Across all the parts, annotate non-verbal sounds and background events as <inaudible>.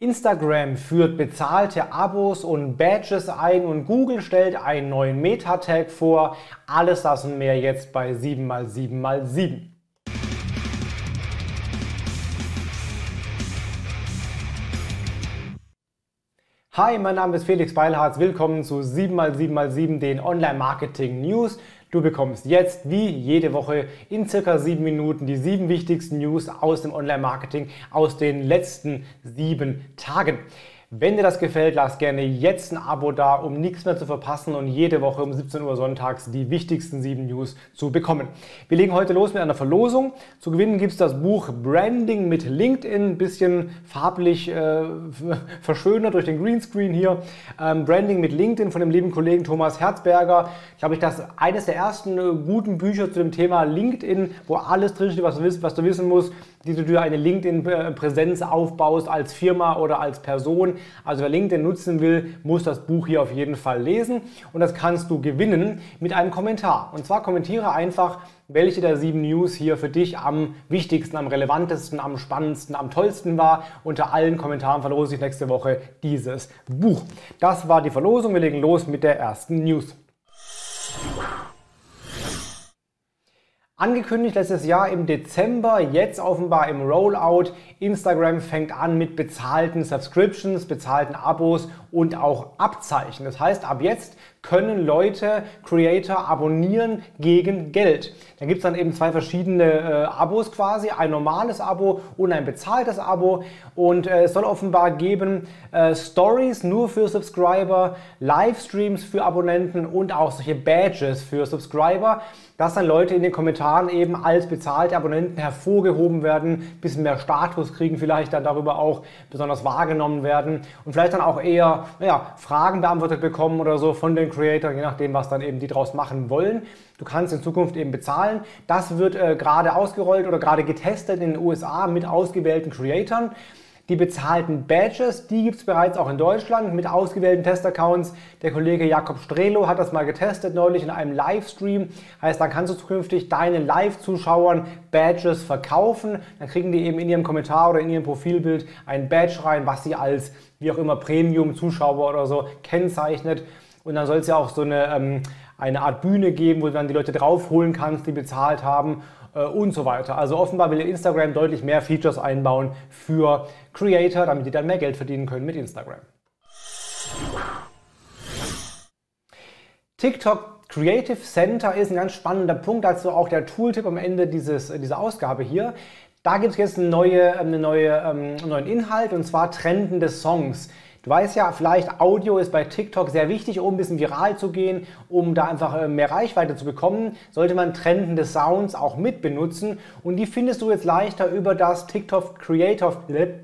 Instagram führt bezahlte Abos und Badges ein und Google stellt einen neuen Meta-Tag vor. Alles das und mehr jetzt bei 7x7x7. Hi, mein Name ist Felix Beilharz. Willkommen zu 7x7x7, den Online-Marketing News. Du bekommst jetzt wie jede Woche in circa sieben Minuten die sieben wichtigsten News aus dem Online-Marketing aus den letzten sieben Tagen. Wenn dir das gefällt, lass gerne jetzt ein Abo da, um nichts mehr zu verpassen und jede Woche um 17 Uhr sonntags die wichtigsten sieben News zu bekommen. Wir legen heute los mit einer Verlosung. Zu gewinnen gibt es das Buch Branding mit LinkedIn, ein bisschen farblich äh, <laughs> verschönert durch den Greenscreen hier. Ähm, Branding mit LinkedIn von dem lieben Kollegen Thomas Herzberger. Ich glaube, ich das eines der ersten äh, guten Bücher zu dem Thema LinkedIn, wo alles drinsteht, was du, was du wissen musst wie du dir eine LinkedIn-Präsenz aufbaust als Firma oder als Person. Also wer LinkedIn nutzen will, muss das Buch hier auf jeden Fall lesen und das kannst du gewinnen mit einem Kommentar. Und zwar kommentiere einfach, welche der sieben News hier für dich am wichtigsten, am relevantesten, am spannendsten, am tollsten war. Unter allen Kommentaren verlose ich nächste Woche dieses Buch. Das war die Verlosung. Wir legen los mit der ersten News. Angekündigt letztes Jahr im Dezember, jetzt offenbar im Rollout. Instagram fängt an mit bezahlten Subscriptions, bezahlten Abos und auch Abzeichen. Das heißt, ab jetzt können Leute Creator abonnieren gegen Geld. Da gibt es dann eben zwei verschiedene äh, Abos quasi, ein normales Abo und ein bezahltes Abo. Und äh, es soll offenbar geben äh, Stories nur für Subscriber, Livestreams für Abonnenten und auch solche Badges für Subscriber, dass dann Leute in den Kommentaren eben als bezahlte Abonnenten hervorgehoben werden, bisschen mehr Status kriegen, vielleicht dann darüber auch besonders wahrgenommen werden und vielleicht dann auch eher ja, Fragen beantwortet bekommen oder so von den Creator, je nachdem, was dann eben die draus machen wollen. Du kannst in Zukunft eben bezahlen. Das wird äh, gerade ausgerollt oder gerade getestet in den USA mit ausgewählten Creatoren. Die bezahlten Badges, die gibt es bereits auch in Deutschland mit ausgewählten Testaccounts. Der Kollege Jakob Strelo hat das mal getestet neulich in einem Livestream. Heißt, dann kannst du zukünftig deinen Live-Zuschauern Badges verkaufen. Dann kriegen die eben in ihrem Kommentar oder in ihrem Profilbild ein Badge rein, was sie als wie auch immer Premium-Zuschauer oder so kennzeichnet. Und dann soll es ja auch so eine, ähm, eine Art Bühne geben, wo du dann die Leute draufholen kannst, die bezahlt haben äh, und so weiter. Also offenbar will Instagram deutlich mehr Features einbauen für Creator, damit die dann mehr Geld verdienen können mit Instagram. TikTok Creative Center ist ein ganz spannender Punkt, dazu auch der Tooltip am Ende dieses, dieser Ausgabe hier. Da gibt es jetzt eine neue, eine neue, ähm, einen neuen Inhalt und zwar trendende Songs. Du weißt ja, vielleicht Audio ist bei TikTok sehr wichtig, um ein bisschen viral zu gehen, um da einfach äh, mehr Reichweite zu bekommen, sollte man trendende Sounds auch mit benutzen und die findest du jetzt leichter über das TikTok Creative,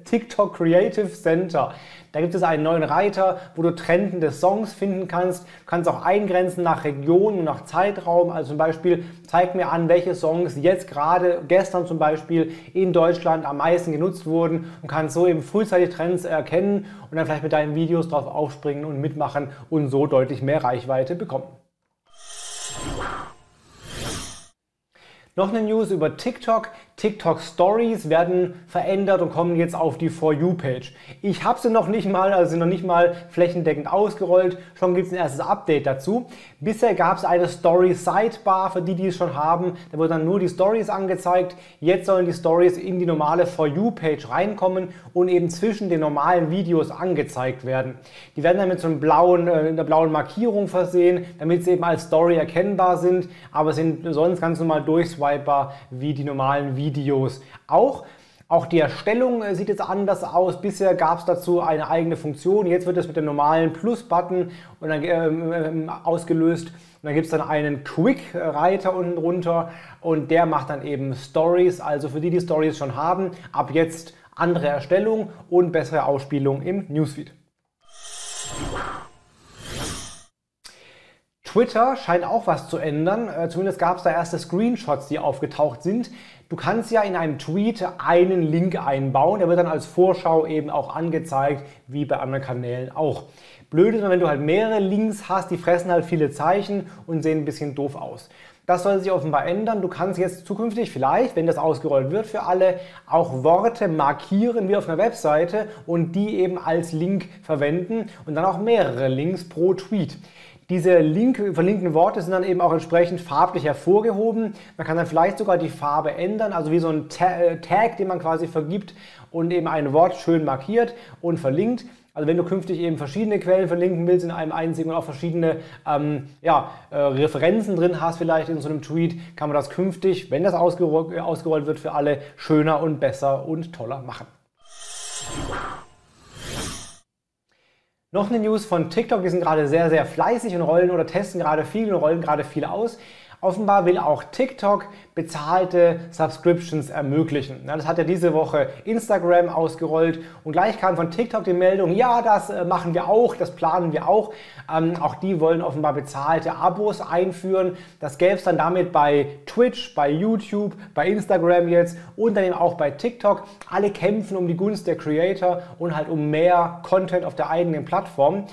TikTok Creative Center. Da gibt es einen neuen Reiter, wo du trendende Songs finden kannst. Du kannst auch eingrenzen nach Region und nach Zeitraum. Also zum Beispiel zeig mir an, welche Songs jetzt gerade, gestern zum Beispiel, in Deutschland am meisten genutzt wurden und kannst so eben frühzeitig Trends erkennen und dann vielleicht mit deinen Videos drauf aufspringen und mitmachen und so deutlich mehr Reichweite bekommen. Noch eine News über TikTok. TikTok Stories werden verändert und kommen jetzt auf die For You Page. Ich habe sie noch nicht mal, also noch nicht mal flächendeckend ausgerollt. Schon gibt es ein erstes Update dazu. Bisher gab es eine Story Sidebar für die, die es schon haben. Da wird dann nur die Stories angezeigt. Jetzt sollen die Stories in die normale For You Page reinkommen und eben zwischen den normalen Videos angezeigt werden. Die werden dann mit so einem blauen, äh, einer blauen Markierung versehen, damit sie eben als Story erkennbar sind, aber sind sonst ganz normal durchswipebar wie die normalen Videos. Videos auch. Auch die Erstellung äh, sieht jetzt anders aus. Bisher gab es dazu eine eigene Funktion. Jetzt wird es mit dem normalen Plus-Button ähm, ähm, ausgelöst. Und dann gibt es dann einen Quick-Reiter unten drunter und der macht dann eben Stories. Also für die, die Stories schon haben, ab jetzt andere Erstellung und bessere Ausspielung im Newsfeed. Twitter scheint auch was zu ändern. Äh, zumindest gab es da erste Screenshots, die aufgetaucht sind. Du kannst ja in einem Tweet einen Link einbauen, der wird dann als Vorschau eben auch angezeigt, wie bei anderen Kanälen auch. Blöd ist, wenn du halt mehrere Links hast, die fressen halt viele Zeichen und sehen ein bisschen doof aus. Das soll sich offenbar ändern. Du kannst jetzt zukünftig vielleicht, wenn das ausgerollt wird für alle, auch Worte markieren wie auf einer Webseite und die eben als Link verwenden und dann auch mehrere Links pro Tweet. Diese Link, verlinkten Worte sind dann eben auch entsprechend farblich hervorgehoben. Man kann dann vielleicht sogar die Farbe ändern, also wie so ein äh, Tag, den man quasi vergibt und eben ein Wort schön markiert und verlinkt. Also wenn du künftig eben verschiedene Quellen verlinken willst in einem einzigen und auch verschiedene ähm, ja, äh, Referenzen drin hast vielleicht in so einem Tweet, kann man das künftig, wenn das ausgerollt, ausgerollt wird für alle, schöner und besser und toller machen. Noch eine News von TikTok, die sind gerade sehr, sehr fleißig und rollen oder testen gerade viel und rollen gerade viel aus. Offenbar will auch TikTok bezahlte Subscriptions ermöglichen. das hat ja diese Woche Instagram ausgerollt und gleich kam von TikTok die Meldung, ja, das äh, machen wir auch, das planen wir auch. Ähm, auch die wollen offenbar bezahlte Abos einführen. Das gäbe es dann damit bei Twitch, bei YouTube, bei Instagram jetzt und dann eben auch bei TikTok. Alle kämpfen um die Gunst der Creator und halt um mehr Content auf der eigenen Plattform.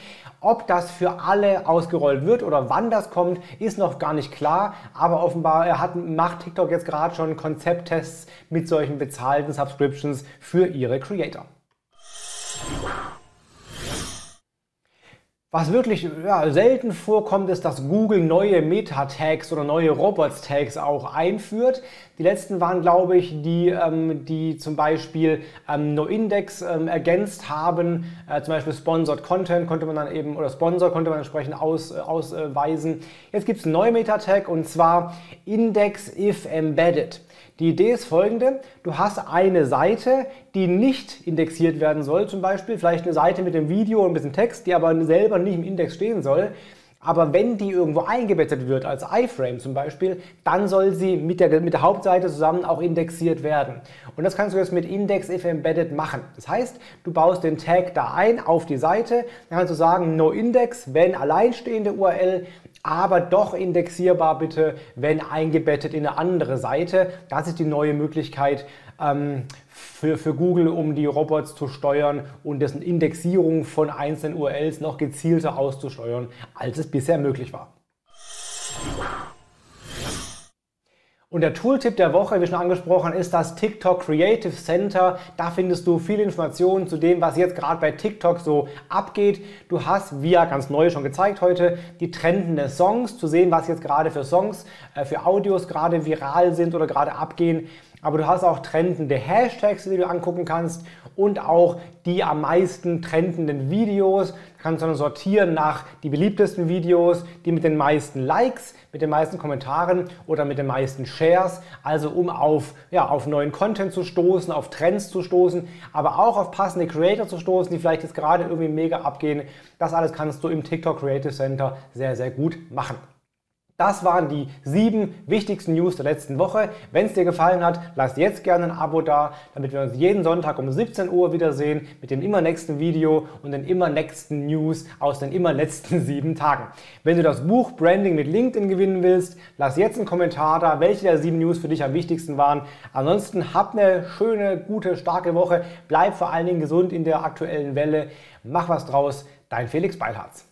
Ob das für alle ausgerollt wird oder wann das kommt, ist noch gar nicht klar. Aber offenbar hat, macht TikTok jetzt gerade schon Konzepttests mit solchen bezahlten Subscriptions für ihre Creator. Was wirklich ja, selten vorkommt, ist, dass Google neue Meta-Tags oder neue Robots-Tags auch einführt. Die letzten waren, glaube ich, die, ähm, die zum Beispiel ähm, NoIndex ähm, ergänzt haben. Äh, zum Beispiel Sponsored Content konnte man dann eben, oder Sponsor konnte man entsprechend aus, äh, ausweisen. Jetzt gibt es einen neuen Meta-Tag und zwar Index if Embedded. Die Idee ist folgende, du hast eine Seite, die nicht indexiert werden soll, zum Beispiel vielleicht eine Seite mit dem Video und ein bisschen Text, die aber selber nicht im Index stehen soll. Aber wenn die irgendwo eingebettet wird, als iFrame zum Beispiel, dann soll sie mit der, mit der Hauptseite zusammen auch indexiert werden. Und das kannst du jetzt mit Index if Embedded machen. Das heißt, du baust den Tag da ein auf die Seite, dann kannst du sagen, no index, wenn alleinstehende URL, aber doch indexierbar bitte, wenn eingebettet in eine andere Seite. Das ist die neue Möglichkeit ähm, für, für Google, um die Robots zu steuern und dessen Indexierung von einzelnen URLs noch gezielter auszusteuern, als es bisher möglich war. Und der Tooltip der Woche, wie schon angesprochen, ist das TikTok Creative Center. Da findest du viele Informationen zu dem, was jetzt gerade bei TikTok so abgeht. Du hast, wie ja ganz neu schon gezeigt heute, die trendenden Songs, zu sehen, was jetzt gerade für Songs, äh, für Audios gerade viral sind oder gerade abgehen aber du hast auch trendende Hashtags, die du angucken kannst und auch die am meisten trendenden Videos. Du kannst dann sortieren nach die beliebtesten Videos, die mit den meisten Likes, mit den meisten Kommentaren oder mit den meisten Shares, also um auf, ja, auf neuen Content zu stoßen, auf Trends zu stoßen, aber auch auf passende Creator zu stoßen, die vielleicht jetzt gerade irgendwie mega abgehen. Das alles kannst du im TikTok Creative Center sehr, sehr gut machen. Das waren die sieben wichtigsten News der letzten Woche. Wenn es dir gefallen hat, lass jetzt gerne ein Abo da, damit wir uns jeden Sonntag um 17 Uhr wiedersehen mit dem immer nächsten Video und den immer nächsten News aus den immer letzten <laughs> sieben Tagen. Wenn du das Buch Branding mit LinkedIn gewinnen willst, lass jetzt einen Kommentar da, welche der sieben News für dich am wichtigsten waren. Ansonsten hab eine schöne, gute, starke Woche. Bleib vor allen Dingen gesund in der aktuellen Welle. Mach was draus. Dein Felix Beilharz.